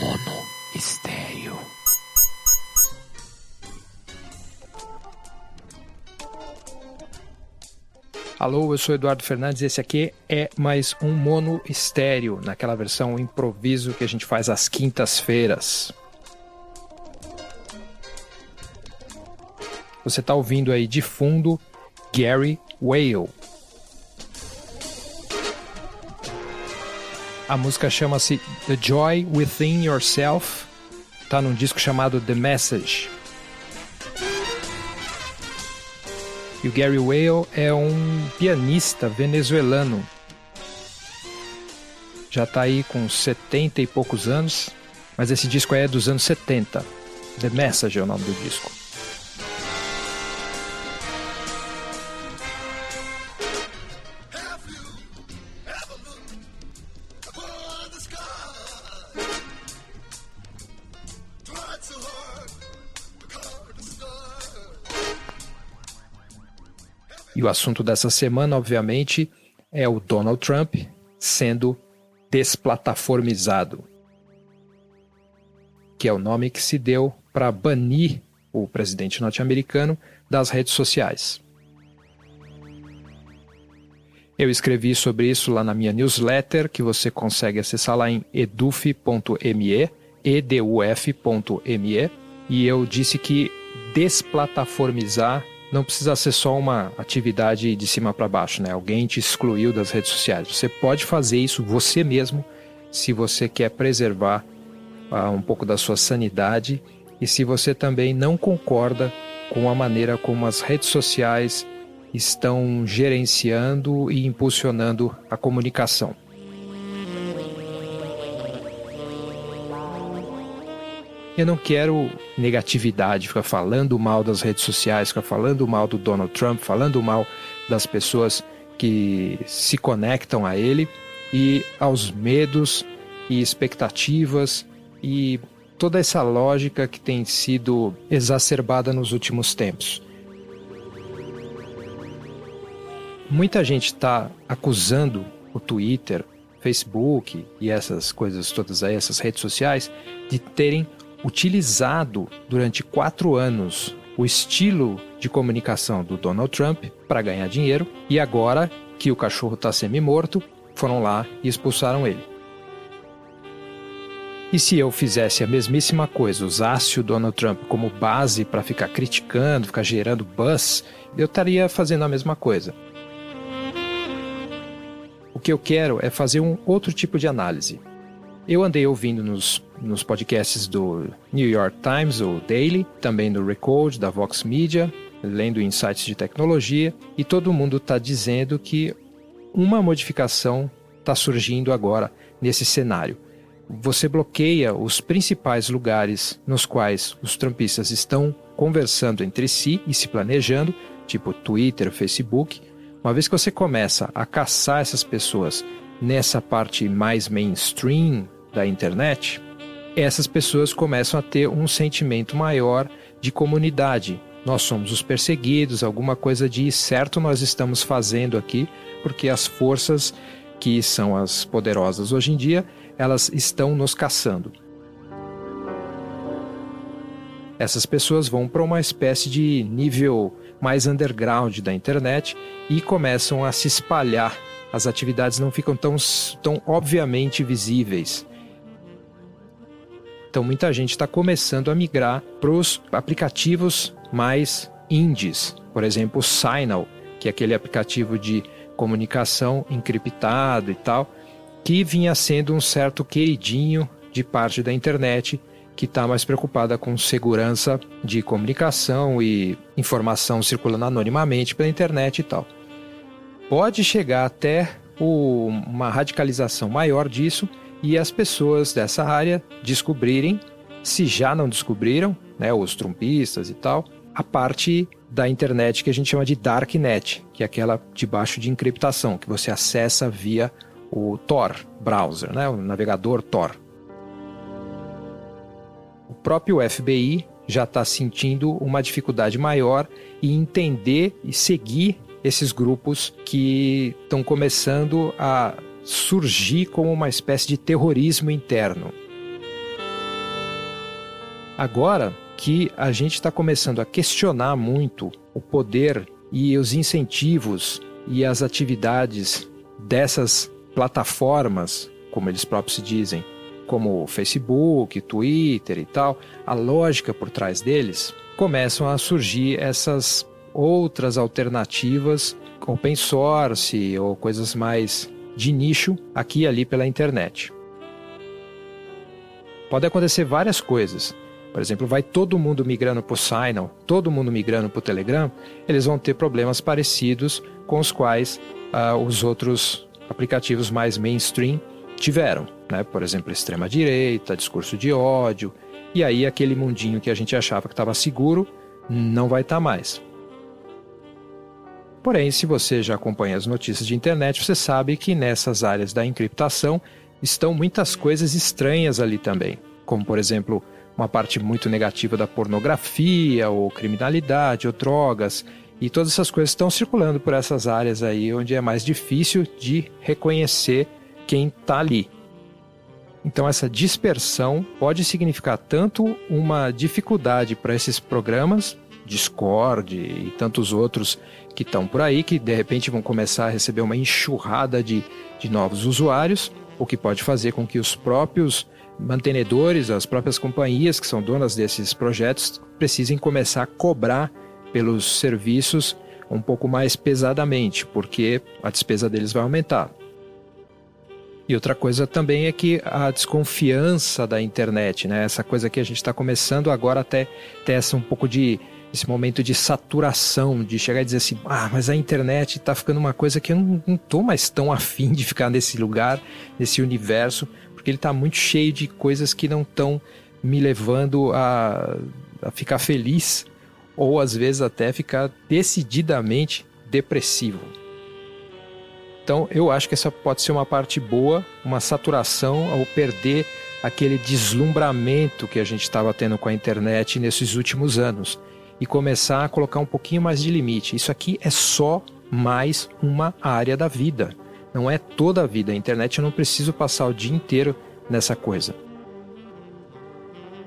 Mono Estéreo. Alô, eu sou Eduardo Fernandes e esse aqui é mais um mono estéreo, naquela versão improviso que a gente faz às quintas-feiras. Você está ouvindo aí de fundo Gary Whale. A música chama-se The Joy Within Yourself, está num disco chamado The Message. E o Gary Whale é um pianista venezuelano. Já está aí com 70 e poucos anos, mas esse disco é dos anos 70. The Message é o nome do disco. E o assunto dessa semana, obviamente, é o Donald Trump sendo desplataformizado, que é o nome que se deu para banir o presidente norte-americano das redes sociais. Eu escrevi sobre isso lá na minha newsletter, que você consegue acessar lá em eduf.me, eduf.me, e eu disse que desplataformizar não precisa ser só uma atividade de cima para baixo, né? Alguém te excluiu das redes sociais. Você pode fazer isso você mesmo se você quer preservar uh, um pouco da sua sanidade e se você também não concorda com a maneira como as redes sociais estão gerenciando e impulsionando a comunicação. Eu não quero negatividade, ficar falando mal das redes sociais, ficar falando mal do Donald Trump, falando mal das pessoas que se conectam a ele e aos medos e expectativas e toda essa lógica que tem sido exacerbada nos últimos tempos. Muita gente está acusando o Twitter, Facebook e essas coisas todas aí, essas redes sociais, de terem utilizado durante quatro anos o estilo de comunicação do Donald Trump para ganhar dinheiro e agora que o cachorro está semi-morto, foram lá e expulsaram ele. E se eu fizesse a mesmíssima coisa, usasse o Donald Trump como base para ficar criticando, ficar gerando buzz, eu estaria fazendo a mesma coisa. O que eu quero é fazer um outro tipo de análise. Eu andei ouvindo nos, nos podcasts do New York Times, o Daily, também do Recode, da Vox Media, lendo insights de tecnologia, e todo mundo está dizendo que uma modificação está surgindo agora nesse cenário. Você bloqueia os principais lugares nos quais os trumpistas estão conversando entre si e se planejando, tipo Twitter, Facebook. Uma vez que você começa a caçar essas pessoas nessa parte mais mainstream da internet, essas pessoas começam a ter um sentimento maior de comunidade. Nós somos os perseguidos, alguma coisa de certo nós estamos fazendo aqui, porque as forças que são as poderosas hoje em dia, elas estão nos caçando. Essas pessoas vão para uma espécie de nível mais underground da internet e começam a se espalhar. As atividades não ficam tão, tão obviamente visíveis. Então muita gente está começando a migrar para os aplicativos mais indies, por exemplo, o Signal, que é aquele aplicativo de comunicação encriptado e tal, que vinha sendo um certo queridinho de parte da internet que está mais preocupada com segurança de comunicação e informação circulando anonimamente pela internet e tal. Pode chegar até o, uma radicalização maior disso e as pessoas dessa área descobrirem, se já não descobriram, né, os trumpistas e tal, a parte da internet que a gente chama de darknet, que é aquela debaixo de encriptação, que você acessa via o Tor browser, né, o navegador Tor. O próprio FBI já está sentindo uma dificuldade maior em entender e seguir esses grupos que estão começando a surgir como uma espécie de terrorismo interno. Agora que a gente está começando a questionar muito o poder e os incentivos e as atividades dessas plataformas, como eles próprios se dizem, como Facebook, Twitter e tal, a lógica por trás deles, começam a surgir essas outras alternativas open source ou coisas mais de nicho aqui e ali pela internet. Pode acontecer várias coisas. Por exemplo, vai todo mundo migrando para o Signal, todo mundo migrando para o Telegram, eles vão ter problemas parecidos com os quais uh, os outros aplicativos mais mainstream tiveram. Né? Por exemplo, extrema-direita, discurso de ódio, e aí aquele mundinho que a gente achava que estava seguro não vai estar tá mais. Porém, se você já acompanha as notícias de internet, você sabe que nessas áreas da encriptação estão muitas coisas estranhas ali também, como por exemplo uma parte muito negativa da pornografia, ou criminalidade, ou drogas, e todas essas coisas estão circulando por essas áreas aí onde é mais difícil de reconhecer quem está ali. Então, essa dispersão pode significar tanto uma dificuldade para esses programas, Discord e tantos outros que estão por aí, que de repente vão começar a receber uma enxurrada de, de novos usuários, o que pode fazer com que os próprios mantenedores, as próprias companhias que são donas desses projetos, precisem começar a cobrar pelos serviços um pouco mais pesadamente, porque a despesa deles vai aumentar. E outra coisa também é que a desconfiança da internet, né? Essa coisa que a gente está começando agora até ter essa um pouco de esse momento de saturação, de chegar e dizer assim, ah, mas a internet está ficando uma coisa que eu não, não tô mais tão afim de ficar nesse lugar, nesse universo, porque ele está muito cheio de coisas que não estão me levando a, a ficar feliz ou às vezes até ficar decididamente depressivo. Então, eu acho que essa pode ser uma parte boa, uma saturação ao perder aquele deslumbramento que a gente estava tendo com a internet nesses últimos anos e começar a colocar um pouquinho mais de limite. Isso aqui é só mais uma área da vida. Não é toda a vida. A internet eu não preciso passar o dia inteiro nessa coisa.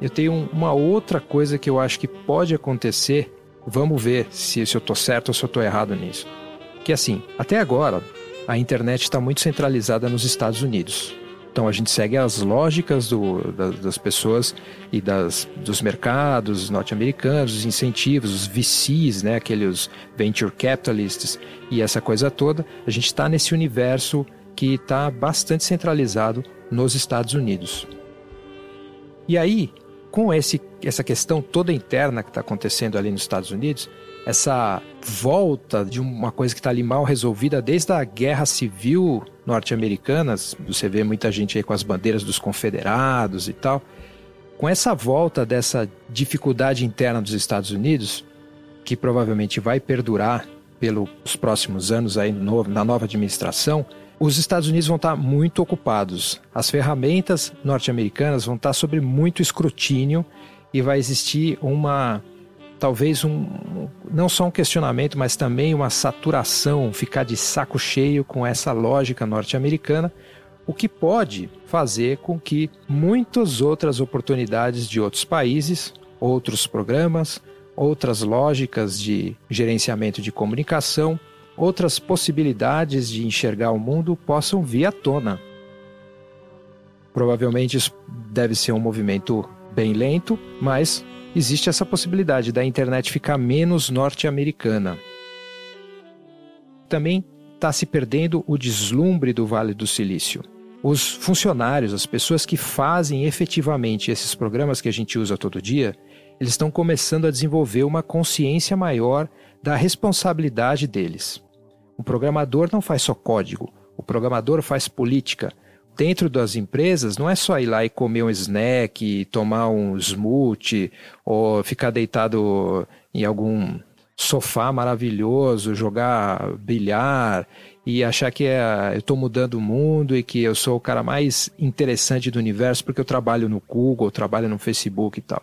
Eu tenho uma outra coisa que eu acho que pode acontecer. Vamos ver se, se eu estou certo ou se eu estou errado nisso. Que assim, até agora, a internet está muito centralizada nos Estados Unidos. Então a gente segue as lógicas do, das, das pessoas e das, dos mercados norte-americanos, os incentivos, os VCs, né, aqueles venture capitalists e essa coisa toda. A gente está nesse universo que está bastante centralizado nos Estados Unidos. E aí, com esse, essa questão toda interna que está acontecendo ali nos Estados Unidos, essa volta de uma coisa que está ali mal resolvida desde a guerra civil norte-americana. Você vê muita gente aí com as bandeiras dos confederados e tal. Com essa volta dessa dificuldade interna dos Estados Unidos, que provavelmente vai perdurar pelos próximos anos aí no, na nova administração, os Estados Unidos vão estar muito ocupados. As ferramentas norte-americanas vão estar sob muito escrutínio e vai existir uma talvez um não só um questionamento, mas também uma saturação, ficar de saco cheio com essa lógica norte-americana, o que pode fazer com que muitas outras oportunidades de outros países, outros programas, outras lógicas de gerenciamento de comunicação, outras possibilidades de enxergar o mundo possam vir à tona. Provavelmente isso deve ser um movimento bem lento, mas existe essa possibilidade da internet ficar menos norte-americana. Também está se perdendo o deslumbre do Vale do Silício. Os funcionários, as pessoas que fazem efetivamente esses programas que a gente usa todo dia, eles estão começando a desenvolver uma consciência maior da responsabilidade deles. O programador não faz só código, o programador faz política, dentro das empresas não é só ir lá e comer um snack, tomar um smoothie ou ficar deitado em algum sofá maravilhoso, jogar bilhar e achar que é, eu estou mudando o mundo e que eu sou o cara mais interessante do universo porque eu trabalho no Google, trabalho no Facebook e tal.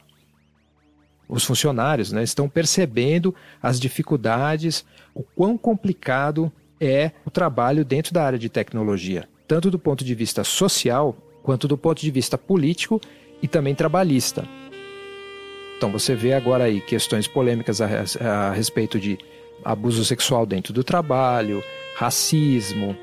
Os funcionários né, estão percebendo as dificuldades, o quão complicado é o trabalho dentro da área de tecnologia tanto do ponto de vista social quanto do ponto de vista político e também trabalhista. Então você vê agora aí questões polêmicas a, a, respeito de abuso sexual dentro do trabalho, racismo,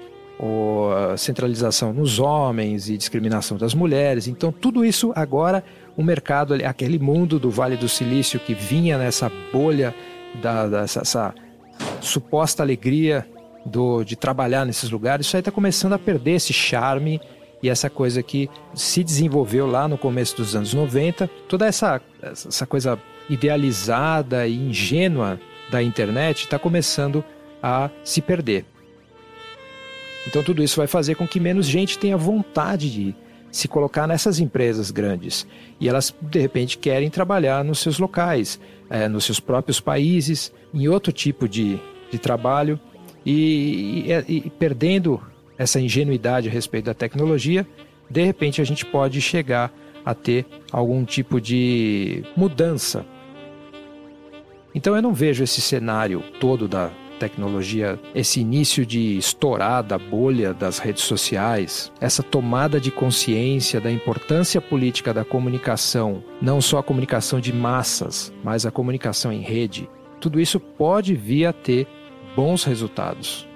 centralização nos homens e discriminação das mulheres. Então, tudo isso agora, o mercado, aquele mundo do Vale do Silício que vinha nessa bolha, da, dessa essa suposta alegria do, de trabalhar nesses lugares, isso aí está começando a perder esse charme e essa coisa que se desenvolveu lá no começo dos anos 90, toda essa, essa coisa idealizada e ingênua da internet está começando a se perder. Então tudo isso vai fazer com que menos gente tenha vontade de se colocar nessas empresas grandes. E elas, de repente, querem trabalhar nos seus locais, é, nos seus próprios países, em outro tipo de, de trabalho. E, e, e perdendo essa ingenuidade a respeito da tecnologia, de repente a gente pode chegar a ter algum tipo de mudança. Então eu não vejo esse cenário todo da tecnologia, esse início de estourar da bolha das redes sociais, essa tomada de consciência da importância política da comunicação, não só a comunicação de massas, mas a comunicação em rede, tudo isso pode vir a ter bons resultados.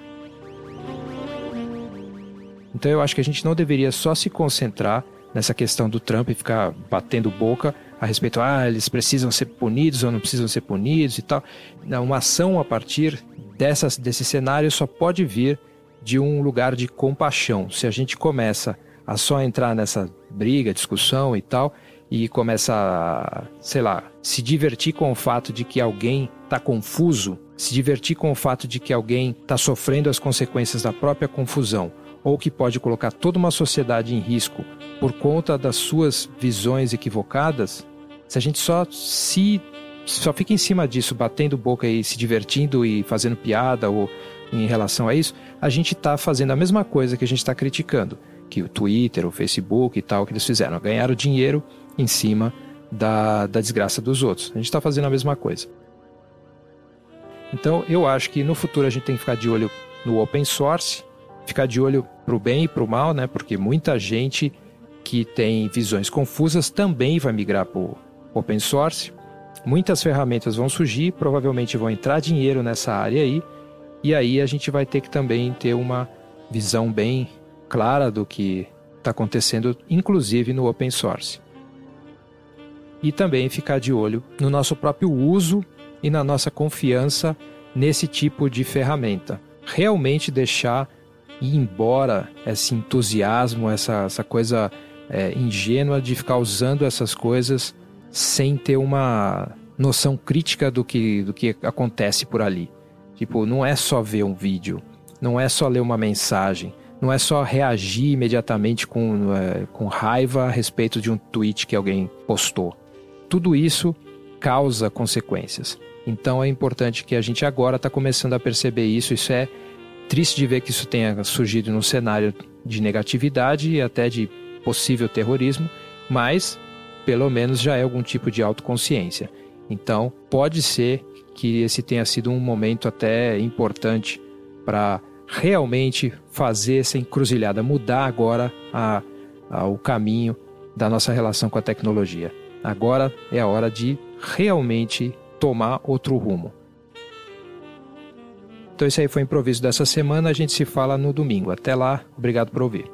Então eu acho que a gente não deveria só se concentrar nessa questão do Trump e ficar batendo boca a respeito, ah, eles precisam ser punidos ou não precisam ser punidos e tal. Uma ação a partir dessas, desse cenário só pode vir de um lugar de compaixão. Se a gente começa a só entrar nessa briga, discussão e tal, e começa a, sei lá, se divertir com o fato de que alguém está confuso, se divertir com o fato de que alguém está sofrendo as consequências da própria confusão, ou que pode colocar toda uma sociedade em risco por conta das suas visões equivocadas, se a gente só se só fica em cima disso, batendo boca e se divertindo e fazendo piada ou em relação a isso, a gente está fazendo a mesma coisa que a gente está criticando, que o Twitter, o Facebook e tal, que eles fizeram, ganharam dinheiro em cima da, da desgraça dos outros. A gente está fazendo a mesma coisa. Então, eu acho que no futuro a gente tem que ficar de olho no open source, ficar de olho para o bem e para o mal, né? Porque muita gente que tem visões confusas também vai migrar para o open source. Muitas ferramentas vão surgir, provavelmente vão entrar dinheiro nessa área aí, e aí a gente vai ter que também ter uma visão bem clara do que está acontecendo, inclusive no open source. E também ficar de olho no nosso próprio uso e na nossa confiança nesse tipo de ferramenta. Realmente deixar ir embora esse entusiasmo, essa, essa coisa é, ingênua de ficar usando essas coisas sem ter uma noção crítica do que, do que acontece por ali. Tipo, não é só ver um vídeo, não é só ler uma mensagem, não é só reagir imediatamente com, é, com raiva a respeito de um tweet que alguém postou. Tudo isso causa consequências. Então é importante que a gente agora está começando a perceber isso. Isso é triste de ver que isso tenha surgido num cenário de negatividade e até de possível terrorismo, mas pelo menos já é algum tipo de autoconsciência. Então, pode ser que esse tenha sido um momento até importante para realmente fazer essa encruzilhada, mudar agora a, a, o caminho da nossa relação com a tecnologia. Agora é a hora de realmente tomar outro rumo. Então, esse aí foi o improviso dessa semana. A gente se fala no domingo. Até lá, obrigado por ouvir.